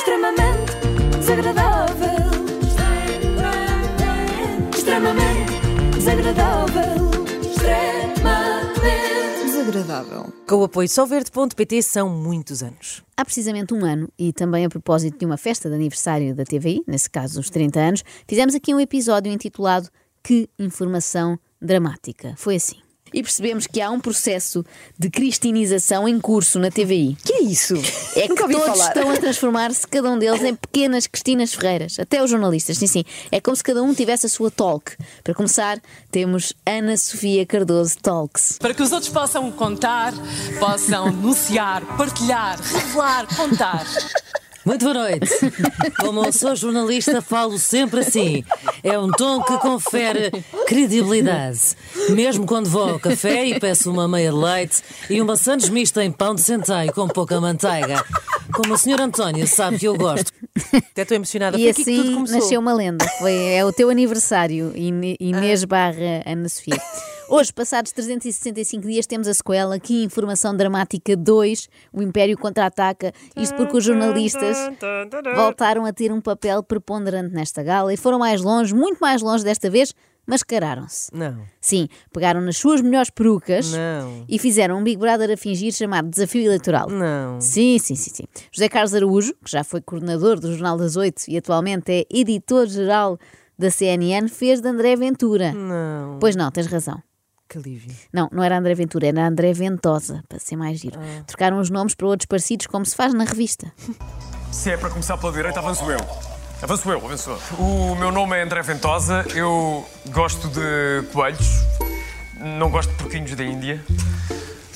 extremamente desagradável. Extremamente desagradável. Extremamente Desagradável. Com o apoio solverde.pt são muitos anos. Há precisamente um ano, e também a propósito de uma festa de aniversário da TVI, nesse caso os 30 anos, fizemos aqui um episódio intitulado Que Informação Dramática. Foi assim. E percebemos que há um processo de cristinização em curso na TVI. Que é isso? É que todos falar. estão a transformar-se, cada um deles, em pequenas Cristinas Ferreiras. Até os jornalistas, sim, sim. É como se cada um tivesse a sua talk. Para começar, temos Ana Sofia Cardoso Talks. Para que os outros possam contar, possam denunciar, partilhar, revelar, contar. Muito boa noite. Como eu sou jornalista, falo sempre assim. É um tom que confere credibilidade. Mesmo quando vou ao café e peço uma meia de leite e uma sandes mista em pão de centeio com pouca manteiga. Como a senhora Antónia sabe que eu gosto. Até estou emocionada. E Foi assim começou. nasceu uma lenda. Foi, é o teu aniversário, Inês barra Ana Sofia. Hoje, passados 365 dias, temos a sequela aqui Informação Dramática 2, o Império Contra-Ataca. Isto porque os jornalistas voltaram a ter um papel preponderante nesta gala e foram mais longe, muito mais longe desta vez, mascararam-se. Não. Sim, pegaram nas suas melhores perucas Não. e fizeram um Big Brother a fingir chamado Desafio Eleitoral. Não. Sim, sim, sim, sim. José Carlos Araújo, que já foi coordenador do Jornal das Oito e atualmente é editor-geral da CNN, fez de André Ventura. Não. Pois não, tens razão. Que alívio. Não, não era André Ventura, era André Ventosa, para ser mais giro. Trocaram os nomes para outros parecidos, como se faz na revista. Se é para começar pela direita, avanço eu. Avanço eu, avanço eu. O meu nome é André Ventosa, eu gosto de coelhos, não gosto de porquinhos da Índia.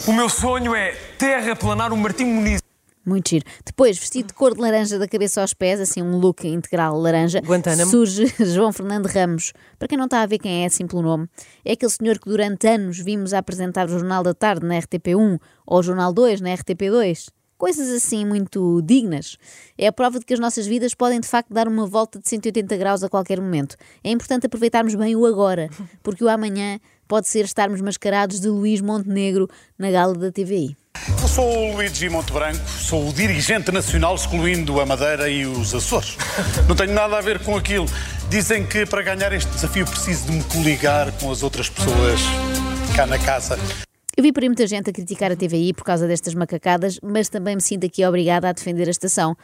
O meu sonho é terraplanar o Martim Muniz. Muito giro. Depois, vestido de cor de laranja da cabeça aos pés, assim um look integral laranja, Guantánamo. surge João Fernando Ramos. Para quem não está a ver quem é, assim pelo nome, é aquele senhor que durante anos vimos apresentar o Jornal da Tarde na RTP1 ou o Jornal 2 na RTP2. Coisas assim muito dignas. É a prova de que as nossas vidas podem de facto dar uma volta de 180 graus a qualquer momento. É importante aproveitarmos bem o agora, porque o amanhã pode ser estarmos mascarados de Luís Montenegro na gala da TVI. Sou o Luigi Montebranco, sou o dirigente nacional, excluindo a Madeira e os Açores. Não tenho nada a ver com aquilo. Dizem que para ganhar este desafio preciso de me coligar com as outras pessoas cá na casa. Eu vi por aí muita gente a criticar a TVI por causa destas macacadas, mas também me sinto aqui obrigada a defender a estação.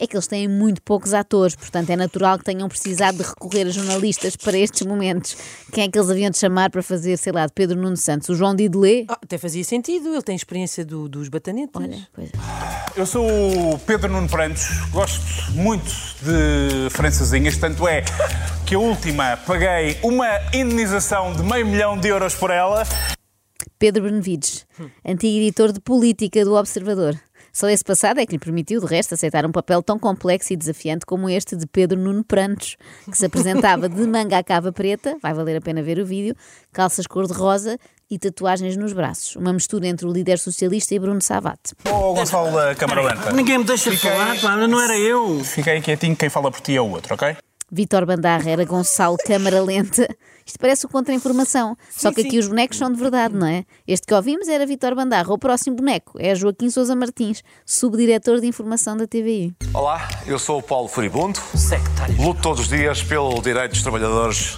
É que eles têm muito poucos atores, portanto é natural que tenham precisado de recorrer a jornalistas para estes momentos. Quem é que eles haviam de chamar para fazer, sei lá, de Pedro Nuno Santos? O João Didelé? Ah, até fazia sentido, ele tem experiência do- dos batanetes. Olha, pois é. Eu sou o Pedro Nuno Prantos, gosto muito de francesinhas, tanto é que a última paguei uma indenização de meio milhão de euros por ela. Pedro Benevides, antigo editor de política do Observador. Só esse passado é que lhe permitiu, de resto, aceitar um papel tão complexo e desafiante como este de Pedro Nuno Prantos, que se apresentava de manga à cava preta, vai valer a pena ver o vídeo, calças cor-de-rosa e tatuagens nos braços. Uma mistura entre o líder socialista e Bruno Savate. Ô Gonçalo da Câmara Lenta. Ninguém me deixa falar, pá, não era eu. Aí quietinho, quem fala por ti é o outro, ok? Vítor Bandarra era Gonçalo Câmara Lenta. Isto parece o contra-informação. Só que aqui os bonecos são de verdade, não é? Este que ouvimos era Vítor Bandarra. O próximo boneco é Joaquim Sousa Martins, subdiretor de informação da TVI. Olá, eu sou o Paulo Furibundo. Sectário. Luto todos os dias pelo direito dos trabalhadores.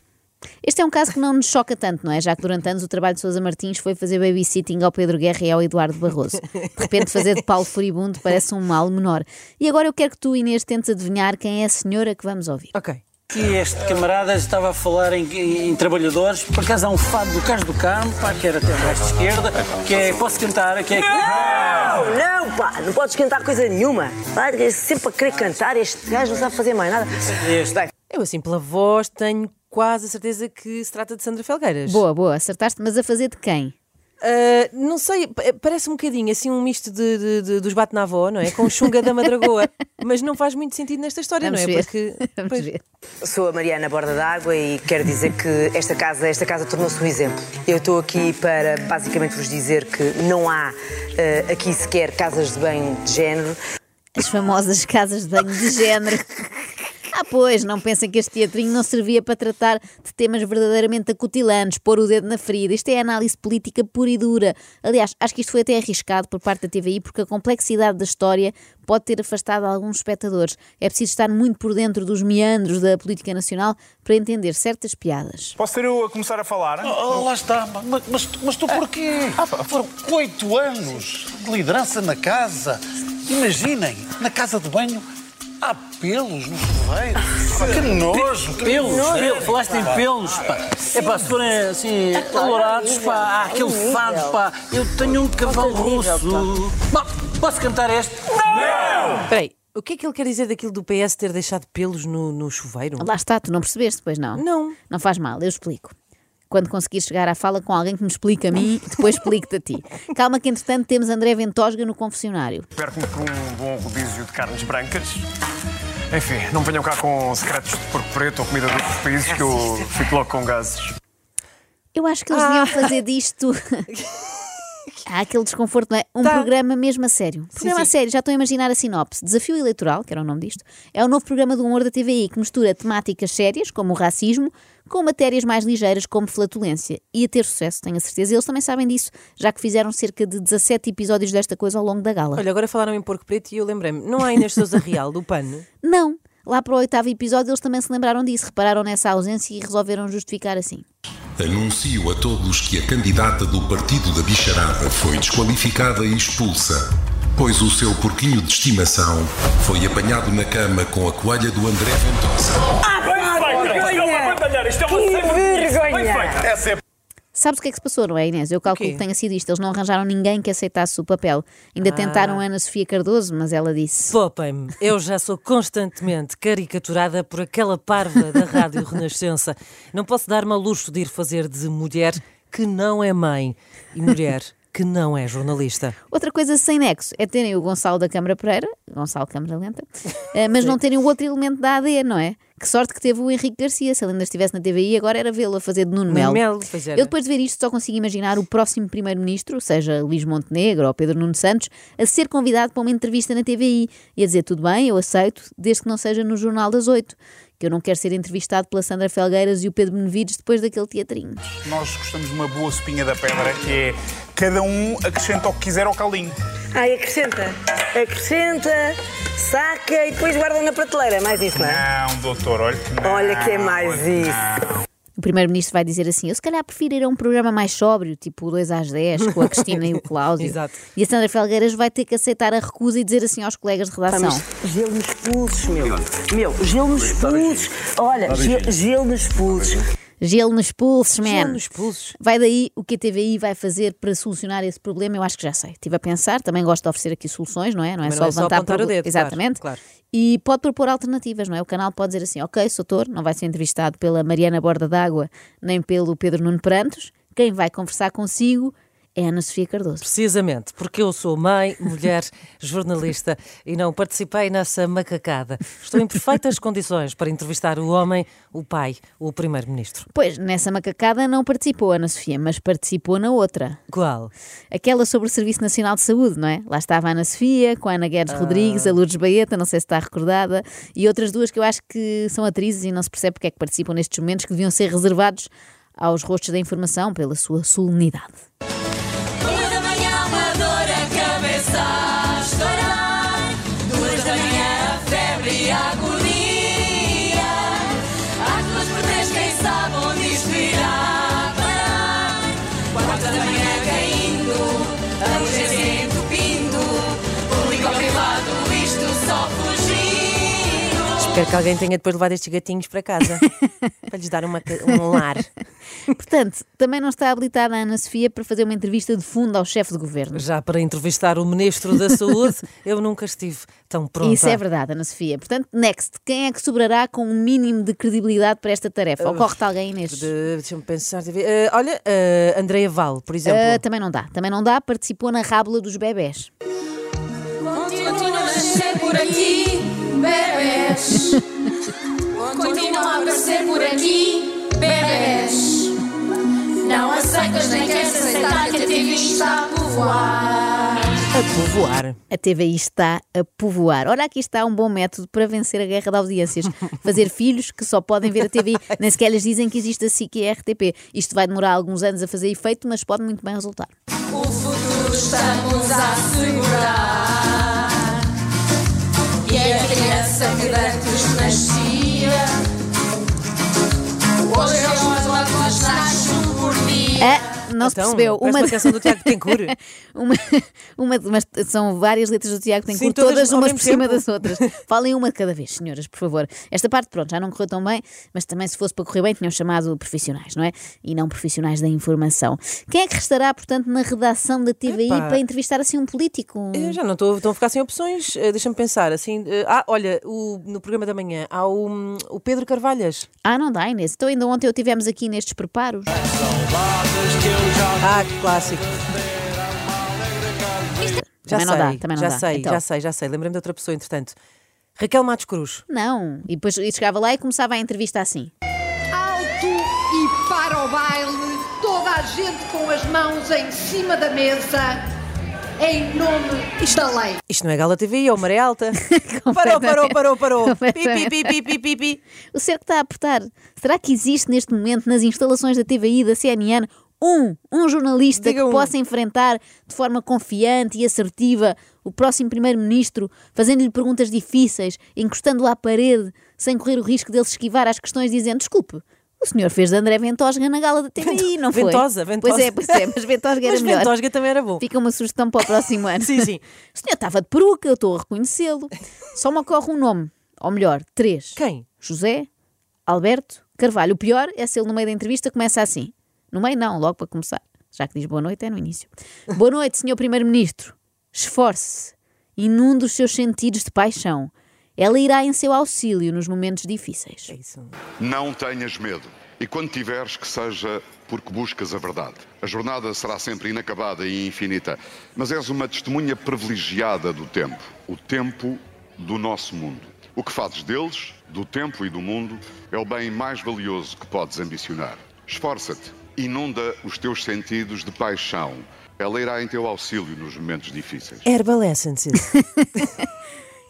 Este é um caso que não nos choca tanto, não é? Já que durante anos o trabalho de Sousa Martins foi fazer babysitting ao Pedro Guerra e ao Eduardo Barroso. De repente, fazer de Paulo Furibundo parece um mal menor. E agora eu quero que tu, Inês, tentes adivinhar quem é a senhora que vamos ouvir. Ok. E este camarada estava a falar em, em- em trabalhadores. Por acaso há um fado do Cais do Campo, pá, que era até mais de esquerda, que é. Posso cantar? Que é. Não, não, pá, não podes cantar coisa nenhuma. Vai sempre a querer cantar, este gajo não sabe fazer mais nada. Este. Eu, assim, pela voz, tenho quase a certeza que se trata de Sandra Felgueiras. Boa, boa, acertaste, mas a fazer de quem? Ah, não sei, pa- parece um bocadinho assim um misto de, de- de- dos bate na avó, não é? Com chunga da madragoa. Mas não faz muito sentido nesta história, Vamos não é? ver. Porque. Vamos pois, ver. sou a Mariana Borda d'Água e quero dizer que esta casa, esta casa tornou-se um exemplo. Eu estou aqui para basicamente vos dizer que não há eh, aqui sequer casas de banho de género. As famosas casas de banho de género. Ah, pois, não pensem que este teatrinho não servia para tratar de temas verdadeiramente acutilantes, pôr o dedo na ferida. Isto é análise política pura e dura. Aliás, acho que isto foi até arriscado por parte da TVI, porque a complexidade da história pode ter afastado alguns espectadores. É preciso estar muito por dentro dos meandros da política nacional para entender certas piadas. Posso ser eu a começar a falar? Oh, lá está, mas, mas, mas tu porquê? Foram oito anos de liderança na casa. Imaginem, na casa de banho há pelos no chuveiro. Que nojo! que Pelos, nojo. pelos, falaste em pelos, pá. É pá, se forem assim, colorados, pá, há aquele fado, pá. Eu tenho um cavalo russo. Bom, posso cantar este? Espera aí, o que é que ele quer dizer daquilo do PS ter deixado pelos no, no chuveiro? Lá está, tu não percebeste, pois não? Não. Não faz mal, eu explico. Quando conseguires chegar à fala com alguém que me explica a mim, depois explico-te a ti. Calma que, entretanto, temos André Ventosga no confessionário. Perco-me por um bom rodízio de carnes brancas. Enfim, não venham cá com secretos de porco preto ou comida de outros países que eu fico logo com gases. Eu acho que eles deviam fazer disto. Há aquele desconforto, não é? Um programa mesmo a sério. Programa a sim. sério, já estou a imaginar a sinopse. Desafio Eleitoral, que era o nome disto, é o novo programa do humor da TVI que mistura temáticas sérias, como o racismo, com matérias mais ligeiras, como flatulência. E a ter sucesso, tenho a certeza. Eles também sabem disso, já que fizeram cerca de 17 episódios desta coisa ao longo da gala. Olha, agora falaram em porco preto e eu lembrei-me, não há Inês Sousa Real do PAN? Não. Lá para o oitavo episódio eles também se lembraram disso, repararam nessa ausência e resolveram justificar assim. Anuncio a todos que a candidata do Partido da Bicharada foi desqualificada e expulsa, pois o seu porquinho de estimação foi apanhado na cama com a coelha do André Ventosa. Isto é uma vergonha! Essa é Sabes o que é que se passou, não é, Inês? Eu calculo que tenha sido isto. Eles não arranjaram ninguém que aceitasse o papel. Ainda tentaram a Ana Sofia Cardoso, mas ela disse. Poupem-me, eu já sou constantemente caricaturada por aquela parva da Rádio Renascença. Não posso dar-me a luxo de ir fazer de mulher que não é mãe e mulher que não é jornalista. Outra coisa sem nexo é terem o Gonçalo da Câmara Pereira, Gonçalo Câmara Lenta, eh, mas não terem o outro elemento da AD, não é? Que sorte que teve o Henrique Garcia. Se ele ainda estivesse na TVI, agora era vê-lo a fazer de Nuno Melo. Melo, pois era. Eu depois de ver isto só consigo imaginar o próximo primeiro-ministro, seja Luís Montenegro ou Pedro Nuno Santos, a ser convidado para uma entrevista na TVI e a dizer tudo bem, eu aceito, desde que não seja no Jornal das Oito. Que eu não quero ser entrevistado pela Sandra Felgueiras e o Pedro Benevides depois daquele teatrinho. Nós gostamos de uma boa sopinha da pedra, que é cada um acrescenta o que quiser ao caldinho. Ai, acrescenta, acrescenta, saca e depois guarda na prateleira. É mais isso, não é? Não, doutor, olha que não. Olha que é mais isso. O primeiro-ministro vai dizer assim: Eu se calhar prefiro ir a um programa mais sóbrio, tipo o 2 às 10, com a Cristina e o Cláudio. Exato. E a Sandra Felgueiras vai ter que aceitar a recusa e dizer assim aos colegas de redação: mas gelo nos pulsos, meu. Meu, gelo nos pulsos. Olha, ge- gelo nos pulsos. Gelo nos pulsos, man. Gelo nos pulsos. Vai daí o que a TVI vai fazer para solucionar esse problema, eu acho que já sei. Estive a pensar, também gosto de oferecer aqui soluções, não é? Não é Mas só não é só levantar apontar o dedo, claro, Exatamente. claro. E pode propor alternativas, não é? O canal pode dizer assim: ok, Soutor não vai ser entrevistado pela Mariana Borda d'Água nem pelo Pedro Nuno Prantos. Quem vai conversar consigo é Ana Sofia Cardoso. Precisamente, porque eu sou mãe, mulher, jornalista e não participei nessa macacada. Estou em perfeitas condições para entrevistar o homem, o pai, o primeiro-ministro. Pois, nessa macacada não participou Ana Sofia, mas participou na outra. Qual? Aquela sobre o Serviço Nacional de Saúde, não é? Lá estava a Ana Sofia, com a Ana Guedes Rodrigues, a Lourdes Baeta, não sei se está recordada, e outras duas que eu acho que são atrizes e não se percebe porque é que participam nestes momentos que deviam ser reservados aos rostos da informação pela sua solenidade. Espero que alguém tenha depois levado estes gatinhos para casa. para lhes dar uma, um lar. Portanto, também não está habilitada a Ana Sofia para fazer uma entrevista de fundo ao chefe de governo. Já para entrevistar o ministro da Saúde, eu nunca estive tão pronta. Isso é verdade, Ana Sofia. Portanto, next, quem é que sobrará com um mínimo de credibilidade para esta tarefa? Ocorre-te alguém, Inês? De- Deixa-me pensar. Eh, olha, eh, Andreia Val, por exemplo. Ah, também não dá. Também não dá. Participou na rábula dos bebés. Continuam a nascer por aqui, bebês. Continuam a aparecer por aqui, bebês. Não aceitas nem queres aceitar que a TV está a povoar. A povoar. A TVI está a povoar. Ora, aqui está um bom método para vencer a guerra de audiências. Fazer filhos que só podem ver a TVI. Nem sequer lhes dizem que existe a SIC e a RTP. Isto vai demorar alguns anos a fazer efeito, mas pode muito bem resultar. O futuro estamos a segurar. E a criança que antes nascia. Hoje as lágrimas nascem por dia. Não se Então, percebeu. parece uma canção do Tiago Tencourt. uma, uma, mas são várias letras do Tiago Tencourt, Sim, todas todas umas por cima tempo. das outras. Falem uma de cada vez, senhoras, por favor. Esta parte, pronto, já não correu tão bem, mas também se fosse para correr bem, tinham chamado profissionais, não é? E não profissionais da informação. Quem é que restará, portanto, na redação da TVI Epá. para entrevistar assim um político? Eu já não estou estão a ficar sem opções. Eh, Deixa-me pensar. Assim, eh, ah, olha, o- no programa da manhã há o, hum, o Pedro Carvalhas. Ah, não dá, Inês. Então ainda ontem o tivemos aqui nestes preparos. Ah, que clássico. Já Também não sei, dá, também não já dá. sei, Então. já sei, já sei. Lembrei-me de outra pessoa, entretanto. Raquel Matos Cruz. Não. E depois e chegava lá e começava a entrevista assim. Alto e para o baile, toda a gente com as mãos em cima da mesa, em nome da lei. Isto não é Gala TV, é o Maré Alta. parou, parou, parou, parou. Pi, pi, pi, pi, pi, pi, pi. O cerco está a apertar. Será que existe neste momento nas instalações da TVI, da CNN, um, um jornalista Diga que um. possa enfrentar de forma confiante e assertiva o próximo primeiro-ministro, fazendo-lhe perguntas difíceis, encostando-o à parede, sem correr o risco dele se esquivar às questões, dizendo: Desculpe, o senhor fez de André Ventosga na gala da TVI, não foi? Ventosa, Ventosa. Pois é, pois é, mas Ventosga era Mas melhor. Ventosga também era bom. Fica uma sugestão para o próximo ano. Sim, sim. O senhor estava de peruca, eu estou a reconhecê-lo. Só me ocorre um nome, ou melhor, três. Quem? José Alberto Carvalho. O pior é se ele no meio da entrevista começa assim. No meio não, logo para começar. Já que diz boa noite, é no início. Boa noite, senhor Primeiro-Ministro. Esforce-se. Inunde os seus sentidos de paixão. Ela irá em seu auxílio nos momentos difíceis. É isso. Não tenhas medo. E quando tiveres, que seja porque buscas a verdade. A jornada será sempre inacabada e infinita, mas és uma testemunha privilegiada do tempo. O tempo do nosso mundo. O que fazes deles, do tempo e do mundo, é o bem mais valioso que podes ambicionar. Esforça-te. Inunda os teus sentidos de paixão. Ela irá em teu auxílio nos momentos difíceis. Herbal Essences.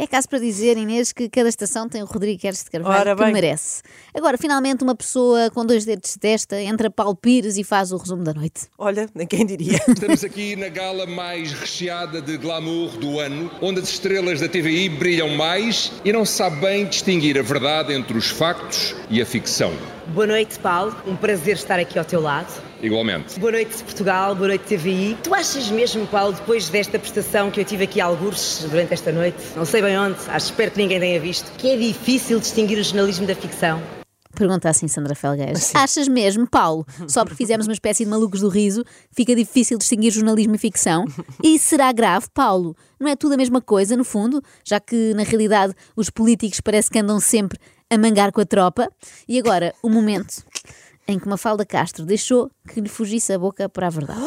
É caso para dizer, Inês, que cada estação tem o Rodrigo Queres de Carvalho Ora que bem. merece. Agora, finalmente, uma pessoa com dois dedos de testa entra Paulo Pires e faz o resumo da noite. Olha, nem quem diria. Estamos aqui na gala mais recheada de glamour do ano, onde as estrelas da TVI brilham mais e não se sabe bem distinguir a verdade entre os factos e a ficção. Boa noite, Paulo. Um prazer estar aqui ao teu lado. Igualmente. Boa noite, Portugal. Boa noite, TVI. Tu achas mesmo, Paulo, depois desta prestação que eu tive aqui a algures durante esta noite, não sei bem onde, acho espero que ninguém tenha visto, que é difícil distinguir o jornalismo da ficção? Pergunta assim Sandra Felgueiras. Achas mesmo, Paulo, só porque fizemos uma espécie de malucos do riso, fica difícil distinguir jornalismo e ficção? E será grave, Paulo? Não é tudo a mesma coisa, no fundo? Já que, na realidade, os políticos parece que andam sempre a mangar com a tropa. E agora, o momento em que Mafalda Castro deixou que lhe fugisse a boca para a verdade.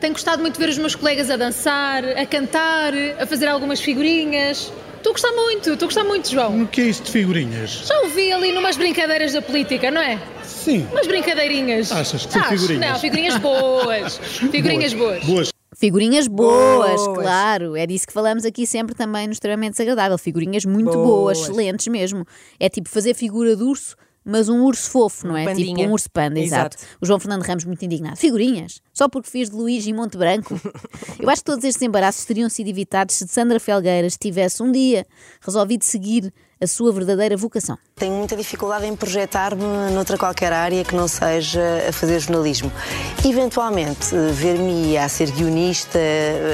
Tenho gostado muito de ver os meus colegas a dançar, a cantar, a fazer algumas figurinhas. Estou a gostar muito, estou a gostar muito, João. O que é isso de figurinhas? Já ouvi ali numas brincadeiras da política, não é? Sim. Umas brincadeirinhas. Achas que são Acho. figurinhas? Não, figurinhas boas. Figurinhas boas. Boas. Figurinhas boas, Boas. claro. É disso que falamos aqui sempre também no extremamente desagradável. Figurinhas muito boas, Boas. excelentes mesmo. É tipo fazer figura de urso, mas um urso fofo, não é? Tipo pandinha. um urso panda, exato. Exato. O João Fernando Ramos muito indignado. Figurinhas? Só porque fiz de Luís e Monte Branco? Eu acho que todos estes embaraços teriam sido evitados se Sandra Felgueiras tivesse um dia resolvido seguir a sua verdadeira vocação. Tenho muita dificuldade em projetar-me noutra qualquer área que não seja a fazer jornalismo. Eventualmente, ver-me a ser guionista,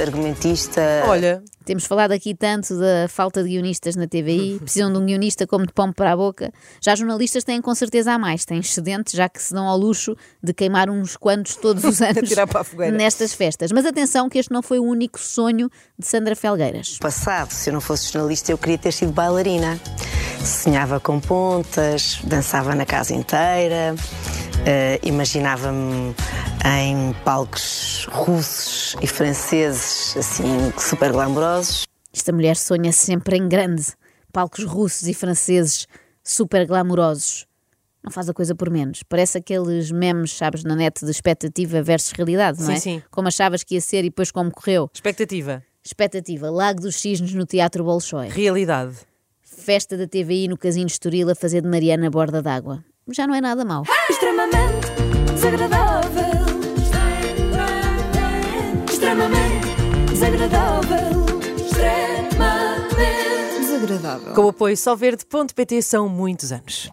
argumentista. Olha, Temos falado aqui tanto da falta de guionistas na TVI, precisam de um guionista como de pão para a boca. Já jornalistas têm com certeza a mais, têm excedentes, já que se dão ao luxo de queimar uns quantos todos os anos Tirar para a fogueira. nestas festas. Mas atenção que este não foi o único sonho de Sandra Felgueiras. Passado, se eu não fosse jornalista, eu queria ter sido bailarina. Sonhava com pontas, dançava na casa inteira, eh, imaginava-me em palcos russos e franceses, assim, super glamourosos. Esta mulher sonha sempre em grande, palcos russos e franceses super glamourosos. Não faz a coisa por menos. Parece aqueles memes, sabes, na net de expectativa versus realidade, não Sim, é? sim. Como achavas que ia ser e depois como correu. expectativa. Expectativa, Lago dos Cisnes no Teatro Bolshoi. Realidade. Festa da TVI no Casino de Estoril a fazer de Mariana borda d'água. Já não é nada mau. Extremamente desagradável. Extremamente desagradável. Extremamente desagradável. Com o apoio solverde.pt são muitos anos.